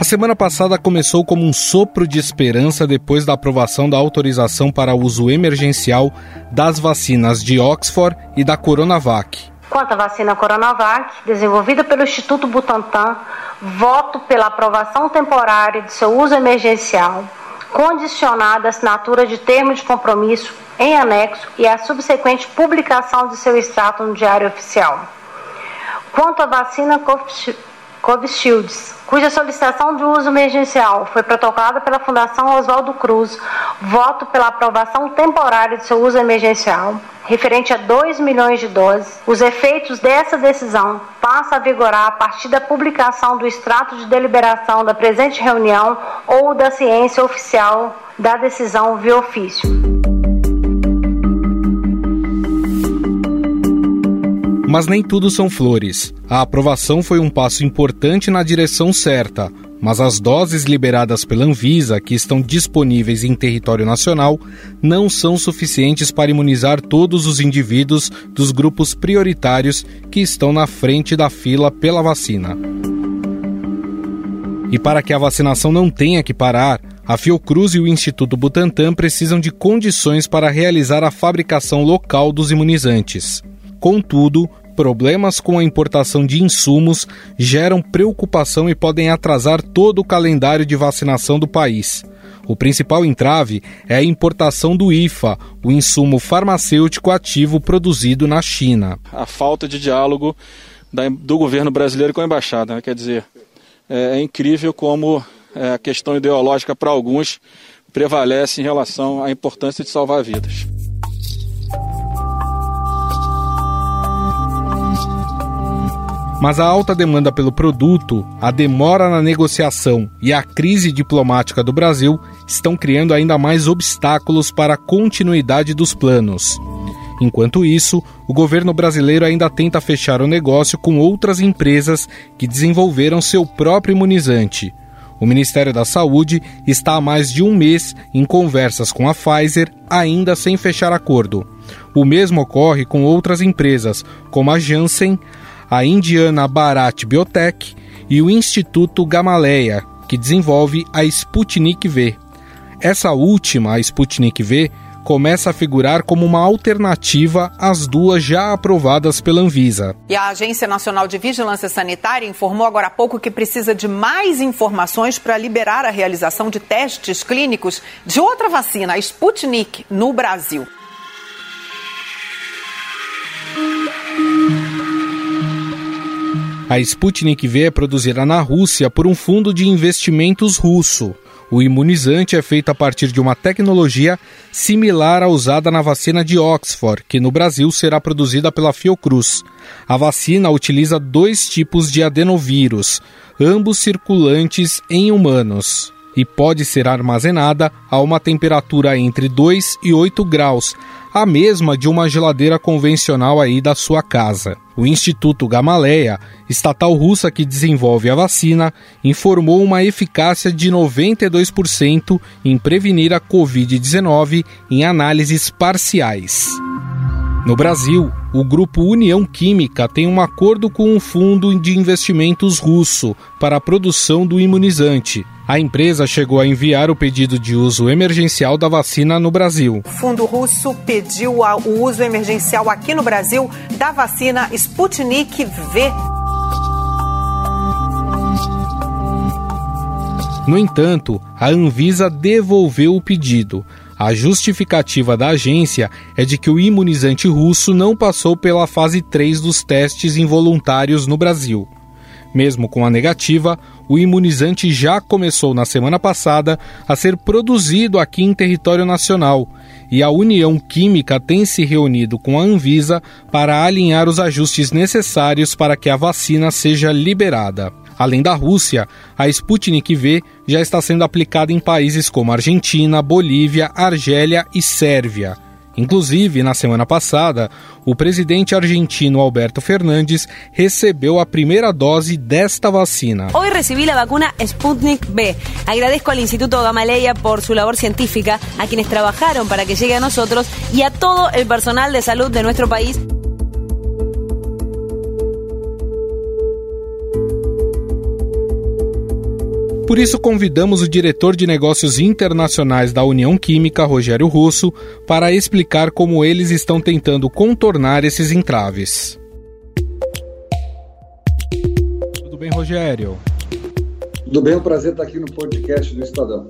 A semana passada começou como um sopro de esperança depois da aprovação da autorização para uso emergencial das vacinas de Oxford e da Coronavac. Quanto à vacina Coronavac, desenvolvida pelo Instituto Butantan, voto pela aprovação temporária de seu uso emergencial, condicionada à assinatura de termo de compromisso em anexo e à subsequente publicação de seu extrato no Diário Oficial. Quanto à vacina Covishield, cuja solicitação de uso emergencial foi protocolada pela Fundação Oswaldo Cruz, voto pela aprovação temporária de seu uso emergencial, referente a 2 milhões de doses. Os efeitos dessa decisão passam a vigorar a partir da publicação do extrato de deliberação da presente reunião ou da ciência oficial da decisão via ofício. Mas nem tudo são flores. A aprovação foi um passo importante na direção certa, mas as doses liberadas pela Anvisa, que estão disponíveis em território nacional, não são suficientes para imunizar todos os indivíduos dos grupos prioritários que estão na frente da fila pela vacina. E para que a vacinação não tenha que parar, a Fiocruz e o Instituto Butantan precisam de condições para realizar a fabricação local dos imunizantes. Contudo, problemas com a importação de insumos geram preocupação e podem atrasar todo o calendário de vacinação do país. O principal entrave é a importação do IFA, o insumo farmacêutico ativo produzido na China. A falta de diálogo do governo brasileiro com a embaixada, né? quer dizer, é, é incrível como é, a questão ideológica para alguns prevalece em relação à importância de salvar vidas. Mas a alta demanda pelo produto, a demora na negociação e a crise diplomática do Brasil estão criando ainda mais obstáculos para a continuidade dos planos. Enquanto isso, o governo brasileiro ainda tenta fechar o negócio com outras empresas que desenvolveram seu próprio imunizante. O Ministério da Saúde está há mais de um mês em conversas com a Pfizer, ainda sem fechar acordo. O mesmo ocorre com outras empresas, como a Janssen, a Indiana Bharat Biotech e o Instituto Gamaleya, que desenvolve a Sputnik V. Essa última, a Sputnik V, começa a figurar como uma alternativa às duas já aprovadas pela Anvisa. E a Agência Nacional de Vigilância Sanitária informou agora há pouco que precisa de mais informações para liberar a realização de testes clínicos de outra vacina, a Sputnik, no Brasil. A Sputnik V é produzida na Rússia por um fundo de investimentos russo. O imunizante é feito a partir de uma tecnologia similar à usada na vacina de Oxford, que no Brasil será produzida pela Fiocruz. A vacina utiliza dois tipos de adenovírus, ambos circulantes em humanos, e pode ser armazenada a uma temperatura entre 2 e 8 graus, a mesma de uma geladeira convencional aí da sua casa. O Instituto Gamaleya, estatal russa que desenvolve a vacina, informou uma eficácia de 92% em prevenir a Covid-19 em análises parciais. No Brasil, o grupo União Química tem um acordo com um fundo de investimentos russo para a produção do imunizante. A empresa chegou a enviar o pedido de uso emergencial da vacina no Brasil. O fundo russo pediu o uso emergencial aqui no Brasil da vacina Sputnik V. No entanto, a Anvisa devolveu o pedido. A justificativa da agência é de que o imunizante russo não passou pela fase 3 dos testes involuntários no Brasil. Mesmo com a negativa, o imunizante já começou na semana passada a ser produzido aqui em território nacional e a União Química tem se reunido com a Anvisa para alinhar os ajustes necessários para que a vacina seja liberada. Além da Rússia, a Sputnik V já está sendo aplicada em países como Argentina, Bolívia, Argélia e Sérvia. Inclusive, na semana passada, o presidente argentino Alberto Fernandes recebeu a primeira dose desta vacina. Hoy recibí la vacuna Sputnik V. Agradezco al Instituto Gamaleya por su labor científica, a quienes trabajaron para que llegue a nosotros y a todo el personal de salud de nuestro país. Por isso, convidamos o diretor de negócios internacionais da União Química, Rogério Russo, para explicar como eles estão tentando contornar esses entraves. Tudo bem, Rogério? Tudo bem, é um prazer estar aqui no podcast do Estadão.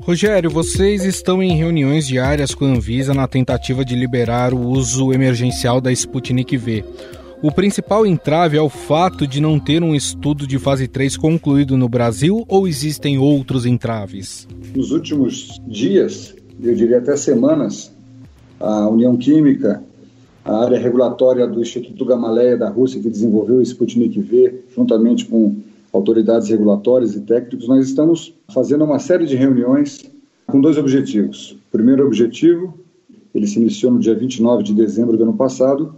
Rogério, vocês estão em reuniões diárias com a Anvisa na tentativa de liberar o uso emergencial da Sputnik V. O principal entrave é o fato de não ter um estudo de fase 3 concluído no Brasil ou existem outros entraves? Nos últimos dias, eu diria até semanas, a União Química, a área regulatória do Instituto Gamaleya da Rússia, que desenvolveu o Sputnik V, juntamente com autoridades regulatórias e técnicos, nós estamos fazendo uma série de reuniões com dois objetivos. O primeiro objetivo, ele se iniciou no dia 29 de dezembro do ano passado,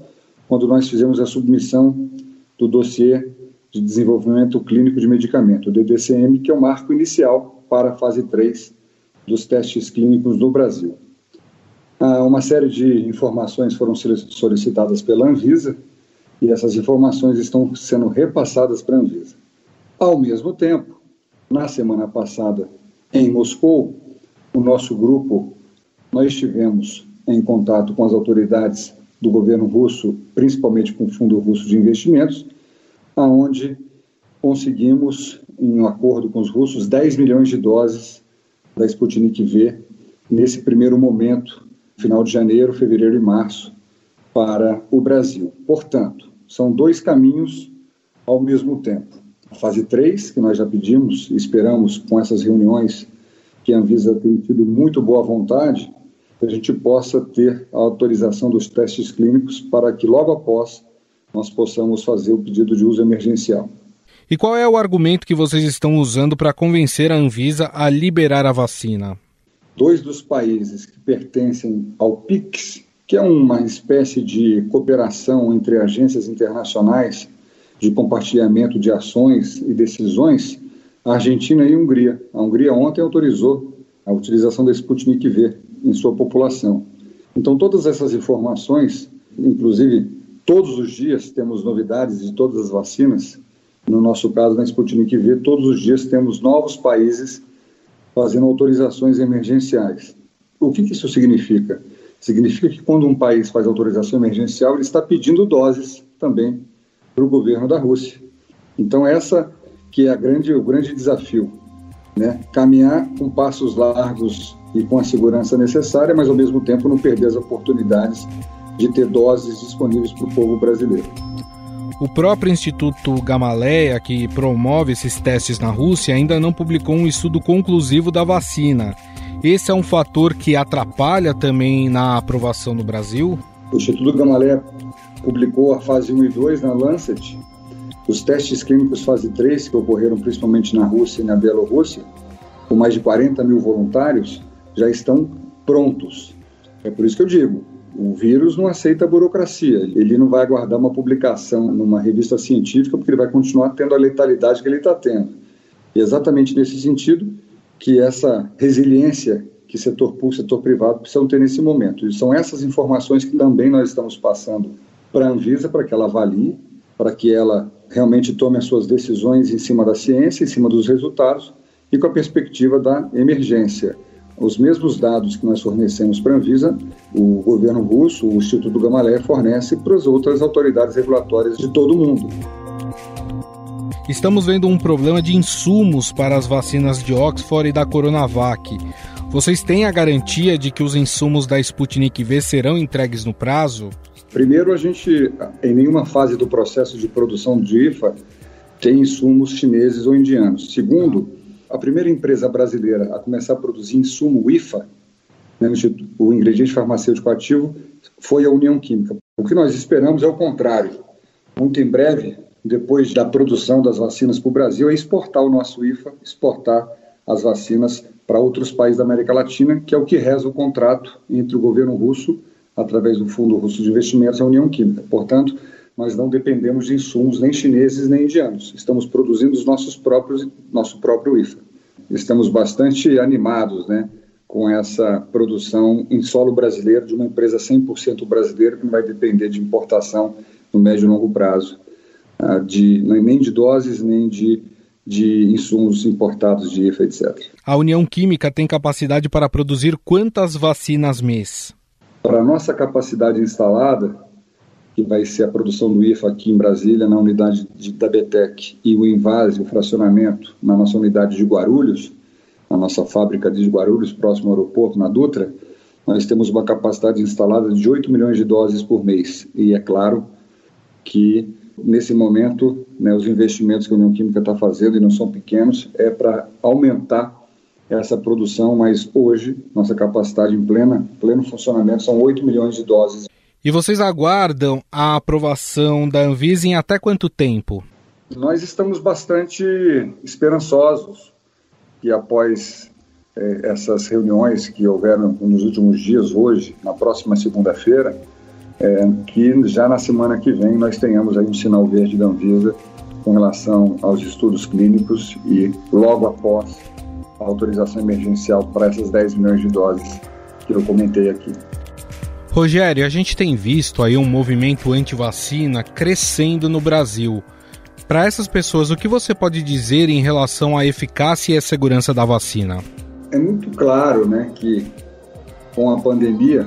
quando nós fizemos a submissão do dossiê de desenvolvimento clínico de medicamento, o DDCM, que é o marco inicial para a fase 3 dos testes clínicos no Brasil. Ah, uma série de informações foram solicitadas pela Anvisa e essas informações estão sendo repassadas para a Anvisa. Ao mesmo tempo, na semana passada, em Moscou, o nosso grupo, nós estivemos em contato com as autoridades do governo russo, principalmente com o Fundo Russo de Investimentos, aonde conseguimos, em um acordo com os russos, 10 milhões de doses da Sputnik V nesse primeiro momento, final de janeiro, fevereiro e março, para o Brasil. Portanto, são dois caminhos ao mesmo tempo. A fase 3, que nós já pedimos e esperamos com essas reuniões que a Anvisa tem tido muito boa vontade, que a gente possa ter a autorização dos testes clínicos para que logo após nós possamos fazer o pedido de uso emergencial. E qual é o argumento que vocês estão usando para convencer a Anvisa a liberar a vacina? Dois dos países que pertencem ao PIX, que é uma espécie de cooperação entre agências internacionais de compartilhamento de ações e decisões, a Argentina e a Hungria. A Hungria ontem autorizou a utilização da Sputnik V em sua população. Então, todas essas informações, inclusive todos os dias temos novidades de todas as vacinas. No nosso caso, na Sputnik V, todos os dias temos novos países fazendo autorizações emergenciais. O que, que isso significa? Significa que quando um país faz autorização emergencial, ele está pedindo doses também para o governo da Rússia. Então, essa que é grande, o grande desafio, né? caminhar com passos largos e com a segurança necessária, mas ao mesmo tempo não perder as oportunidades de ter doses disponíveis para o povo brasileiro. O próprio Instituto Gamaleya, que promove esses testes na Rússia, ainda não publicou um estudo conclusivo da vacina. Esse é um fator que atrapalha também na aprovação no Brasil? O Instituto Gamaleya publicou a fase 1 e 2 na Lancet. Os testes clínicos fase 3, que ocorreram principalmente na Rússia e na Bielorrússia, com mais de 40 mil voluntários, já estão prontos. É por isso que eu digo, o vírus não aceita a burocracia. Ele não vai aguardar uma publicação numa revista científica porque ele vai continuar tendo a letalidade que ele está tendo. E é exatamente nesse sentido que essa resiliência que setor público setor privado precisam ter nesse momento. E são essas informações que também nós estamos passando para a Anvisa para que ela avalie, para que ela realmente tome as suas decisões em cima da ciência, em cima dos resultados e com a perspectiva da emergência os mesmos dados que nós fornecemos para a Anvisa, o governo russo, o Instituto Gamaleya, fornece para as outras autoridades regulatórias de todo o mundo. Estamos vendo um problema de insumos para as vacinas de Oxford e da Coronavac. Vocês têm a garantia de que os insumos da Sputnik V serão entregues no prazo? Primeiro, a gente, em nenhuma fase do processo de produção de IFA, tem insumos chineses ou indianos. Segundo, a primeira empresa brasileira a começar a produzir insumo IFA, né, o ingrediente farmacêutico ativo, foi a União Química. O que nós esperamos é o contrário. Muito em breve, depois da produção das vacinas para o Brasil, é exportar o nosso IFA, exportar as vacinas para outros países da América Latina, que é o que reza o contrato entre o governo russo, através do Fundo Russo de Investimentos, e a União Química. Portanto, nós não dependemos de insumos nem chineses nem indianos. Estamos produzindo os nossos próprios, nosso próprio IFA. Estamos bastante animados, né, com essa produção em solo brasileiro de uma empresa 100% brasileira que não vai depender de importação no médio e longo prazo, ah, de, nem de doses nem de de insumos importados de IFA, etc. A União Química tem capacidade para produzir quantas vacinas mês? Para a nossa capacidade instalada, que vai ser a produção do IFA aqui em Brasília, na unidade de, da BTEC, e o invase, o fracionamento, na nossa unidade de Guarulhos, na nossa fábrica de Guarulhos, próximo ao aeroporto, na Dutra, nós temos uma capacidade instalada de 8 milhões de doses por mês. E é claro que, nesse momento, né, os investimentos que a União Química está fazendo, e não são pequenos, é para aumentar essa produção, mas hoje, nossa capacidade em plena, pleno funcionamento são 8 milhões de doses. E vocês aguardam a aprovação da Anvisa em até quanto tempo? Nós estamos bastante esperançosos que após é, essas reuniões que houveram nos últimos dias, hoje, na próxima segunda-feira, é, que já na semana que vem nós tenhamos aí um sinal verde da Anvisa com relação aos estudos clínicos e logo após a autorização emergencial para essas 10 milhões de doses que eu comentei aqui. Rogério, a gente tem visto aí um movimento anti-vacina crescendo no Brasil. Para essas pessoas, o que você pode dizer em relação à eficácia e à segurança da vacina? É muito claro né, que com a pandemia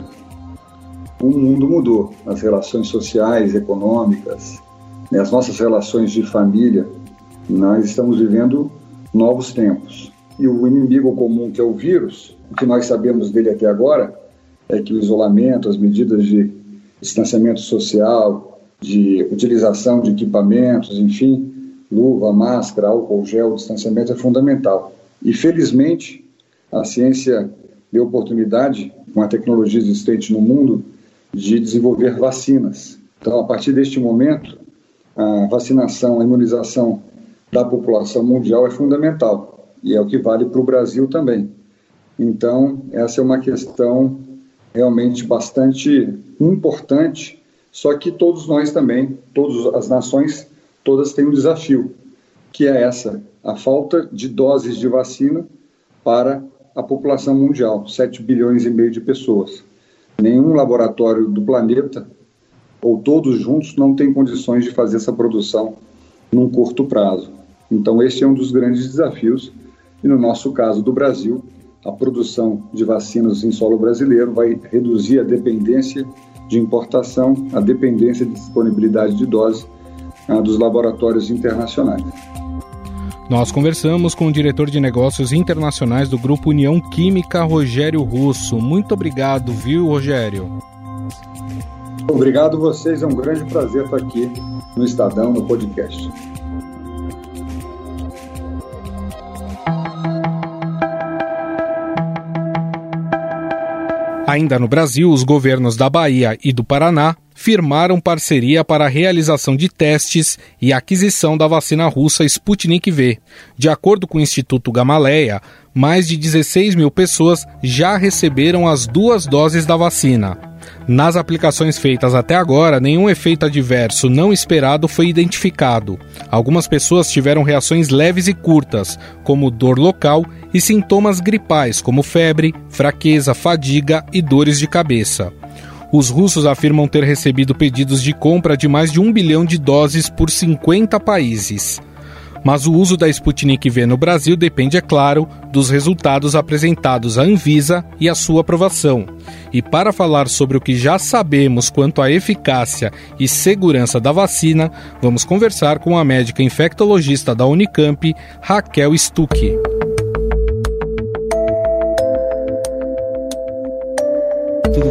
o mundo mudou. As relações sociais, econômicas, né, as nossas relações de família, nós estamos vivendo novos tempos. E o inimigo comum, que é o vírus, o que nós sabemos dele até agora, é que o isolamento, as medidas de distanciamento social, de utilização de equipamentos, enfim, luva, máscara, álcool gel, distanciamento é fundamental. E felizmente a ciência deu oportunidade, com a tecnologia existente no mundo, de desenvolver vacinas. Então, a partir deste momento, a vacinação, a imunização da população mundial é fundamental e é o que vale para o Brasil também. Então, essa é uma questão realmente bastante importante, só que todos nós também, todas as nações, todas têm um desafio, que é essa, a falta de doses de vacina para a população mundial, 7 bilhões e meio de pessoas. Nenhum laboratório do planeta, ou todos juntos, não tem condições de fazer essa produção num curto prazo. Então, esse é um dos grandes desafios, e no nosso caso do Brasil, a produção de vacinas em solo brasileiro vai reduzir a dependência de importação, a dependência de disponibilidade de doses ah, dos laboratórios internacionais. Nós conversamos com o diretor de negócios internacionais do Grupo União Química, Rogério Russo. Muito obrigado, viu, Rogério? Obrigado vocês, é um grande prazer estar aqui no Estadão, no podcast. Ainda no Brasil, os governos da Bahia e do Paraná firmaram parceria para a realização de testes e aquisição da vacina russa Sputnik V. De acordo com o Instituto Gamaleya, mais de 16 mil pessoas já receberam as duas doses da vacina. Nas aplicações feitas até agora, nenhum efeito adverso não esperado foi identificado. Algumas pessoas tiveram reações leves e curtas, como dor local, e sintomas gripais, como febre, fraqueza, fadiga e dores de cabeça. Os russos afirmam ter recebido pedidos de compra de mais de um bilhão de doses por 50 países. Mas o uso da Sputnik V no Brasil depende, é claro, dos resultados apresentados à Anvisa e a sua aprovação. E para falar sobre o que já sabemos quanto à eficácia e segurança da vacina, vamos conversar com a médica infectologista da Unicamp, Raquel Stuck.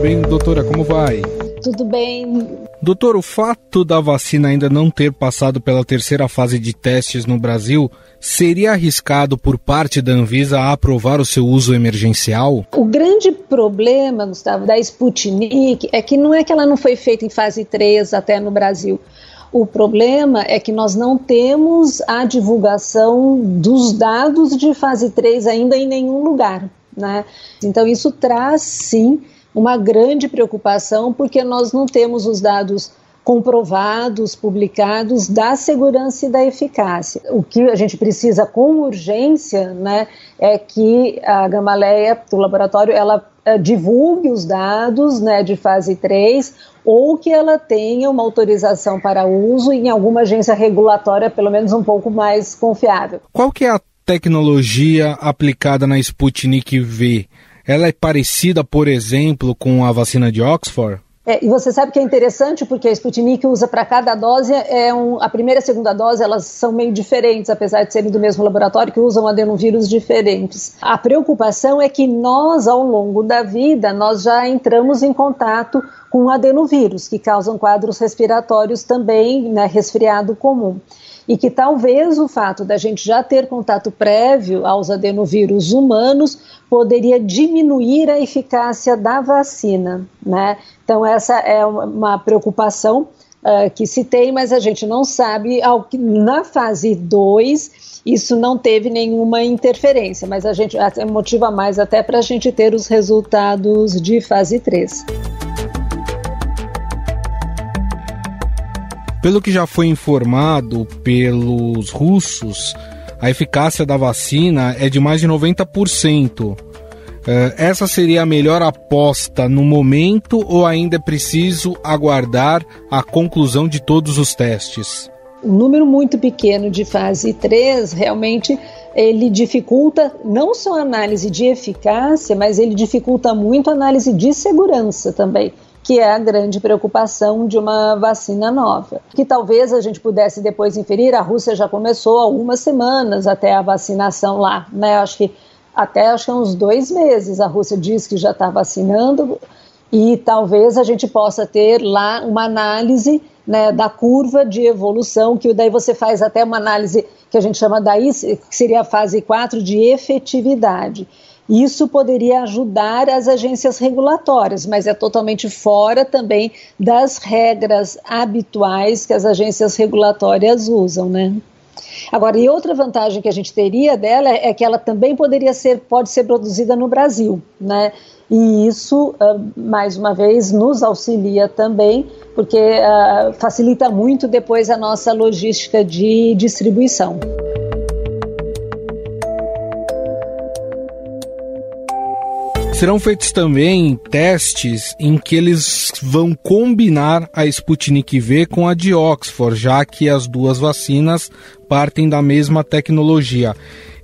Bem, doutora? Como vai? Tudo bem. Doutor, o fato da vacina ainda não ter passado pela terceira fase de testes no Brasil seria arriscado por parte da Anvisa a aprovar o seu uso emergencial? O grande problema, Gustavo, da Sputnik é que não é que ela não foi feita em fase 3 até no Brasil. O problema é que nós não temos a divulgação dos dados de fase 3 ainda em nenhum lugar. Né? Então, isso traz sim uma grande preocupação, porque nós não temos os dados comprovados, publicados da segurança e da eficácia. O que a gente precisa com urgência, né, é que a Gamaleia do laboratório ela uh, divulgue os dados, né, de fase 3 ou que ela tenha uma autorização para uso em alguma agência regulatória, pelo menos um pouco mais confiável. Qual que é a tecnologia aplicada na Sputnik V? Ela é parecida, por exemplo, com a vacina de Oxford? É, e você sabe que é interessante porque a Sputnik usa para cada dose, é um, a primeira e a segunda dose elas são meio diferentes, apesar de serem do mesmo laboratório, que usam adenovírus diferentes. A preocupação é que nós, ao longo da vida, nós já entramos em contato com adenovírus, que causam quadros respiratórios também, né, resfriado comum e que talvez o fato da gente já ter contato prévio aos adenovírus humanos poderia diminuir a eficácia da vacina, né? Então essa é uma preocupação uh, que se tem, mas a gente não sabe ao que na fase 2 isso não teve nenhuma interferência, mas a gente motiva mais até para a gente ter os resultados de fase 3. Pelo que já foi informado pelos russos, a eficácia da vacina é de mais de 90%. Eh, essa seria a melhor aposta no momento ou ainda é preciso aguardar a conclusão de todos os testes? Um número muito pequeno de fase 3 realmente ele dificulta não só a análise de eficácia, mas ele dificulta muito a análise de segurança também que é a grande preocupação de uma vacina nova. Que talvez a gente pudesse depois inferir, a Rússia já começou algumas semanas até a vacinação lá, né? Acho que até acho que uns dois meses a Rússia diz que já está vacinando e talvez a gente possa ter lá uma análise né, da curva de evolução, que daí você faz até uma análise que a gente chama daí, que seria a fase 4 de efetividade. Isso poderia ajudar as agências regulatórias, mas é totalmente fora também das regras habituais que as agências regulatórias usam, né? Agora, e outra vantagem que a gente teria dela é que ela também poderia ser, pode ser produzida no Brasil, né? E isso, ah, mais uma vez, nos auxilia também, porque uh, facilita muito depois a nossa logística de distribuição. Serão feitos também testes em que eles vão combinar a Sputnik V com a de Oxford, já que as duas vacinas partem da mesma tecnologia.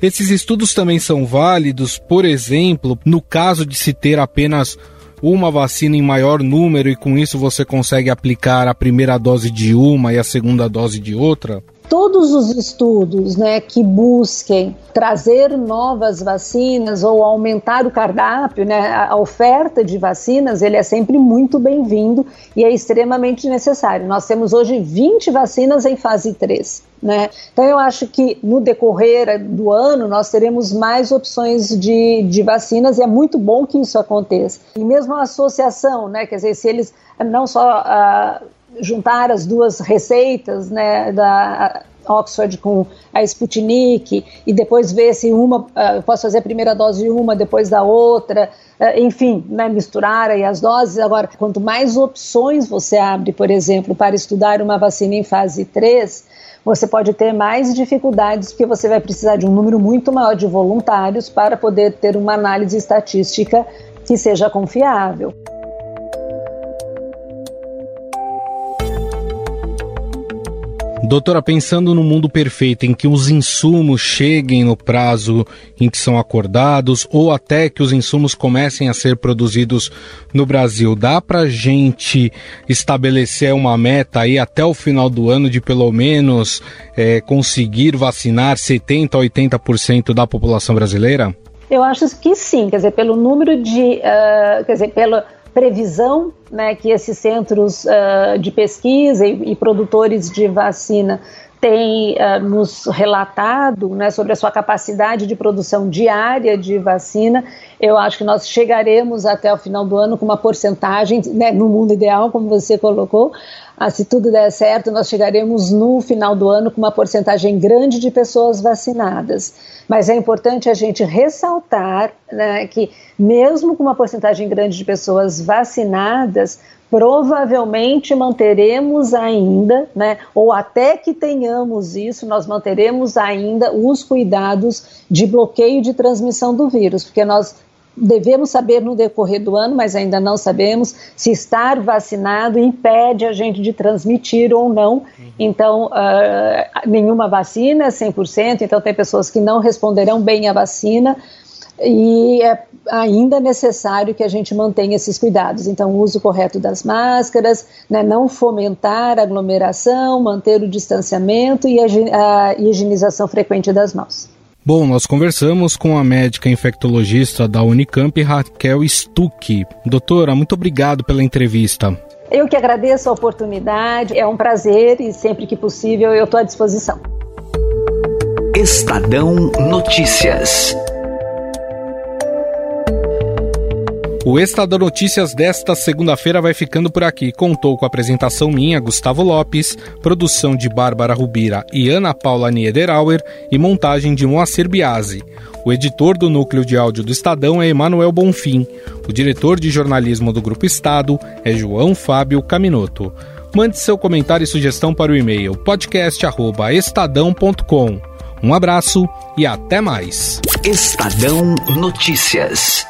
Esses estudos também são válidos, por exemplo, no caso de se ter apenas uma vacina em maior número e com isso você consegue aplicar a primeira dose de uma e a segunda dose de outra? Todos os estudos né, que busquem trazer novas vacinas ou aumentar o cardápio, né, a oferta de vacinas, ele é sempre muito bem-vindo e é extremamente necessário. Nós temos hoje 20 vacinas em fase 3. Né? Então, eu acho que no decorrer do ano nós teremos mais opções de, de vacinas e é muito bom que isso aconteça. E mesmo a associação, né, quer dizer, se eles não só. Uh, juntar as duas receitas, né, da Oxford com a Sputnik e depois ver se uma, uh, eu posso fazer a primeira dose de uma, depois da outra, uh, enfim, né, misturar aí as doses. Agora, quanto mais opções você abre, por exemplo, para estudar uma vacina em fase 3, você pode ter mais dificuldades porque você vai precisar de um número muito maior de voluntários para poder ter uma análise estatística que seja confiável. Doutora, pensando no mundo perfeito em que os insumos cheguem no prazo em que são acordados ou até que os insumos comecem a ser produzidos no Brasil, dá para gente estabelecer uma meta aí até o final do ano de pelo menos é, conseguir vacinar 70 a 80% da população brasileira? Eu acho que sim, quer dizer, pelo número de, uh, quer dizer, pelo previsão né, que esses centros uh, de pesquisa e, e, produtores de vacina têm uh, nos relatado né, sobre a sua capacidade de produção diária de vacina, eu acho que nós chegaremos até o final do ano com uma porcentagem, né, no mundo ideal, como você colocou, ah, se tudo der certo, nós chegaremos no final do ano com uma porcentagem grande de pessoas vacinadas. Mas é importante a gente ressaltar né, que, mesmo com uma porcentagem grande de pessoas vacinadas, provavelmente manteremos ainda, né, ou até que tenhamos isso, nós manteremos ainda os cuidados de bloqueio de transmissão do vírus, porque nós devemos saber no decorrer do ano, mas ainda não sabemos se estar vacinado impede a gente de transmitir ou não. Uhum. Então, uh, nenhuma vacina é 100%, então tem pessoas que não responderão bem à vacina e é ainda necessário que a gente mantenha esses cuidados. Então, o uso correto das máscaras, né, não fomentar aglomeração, manter o distanciamento e a, a higienização frequente das mãos. Bom, nós conversamos com a médica infectologista da Unicamp, Raquel Stuck. Doutora, muito obrigado pela entrevista. Eu que agradeço a oportunidade, é um prazer e sempre que possível eu estou à disposição. Estadão Notícias. O Estadão Notícias desta segunda-feira vai ficando por aqui. Contou com a apresentação minha, Gustavo Lopes, produção de Bárbara Rubira e Ana Paula Niederauer e montagem de Moacir Biasi. O editor do núcleo de áudio do Estadão é Emanuel Bonfim. O diretor de jornalismo do Grupo Estado é João Fábio Caminoto. Mande seu comentário e sugestão para o e-mail podcast@estadão.com. Um abraço e até mais. Estadão Notícias.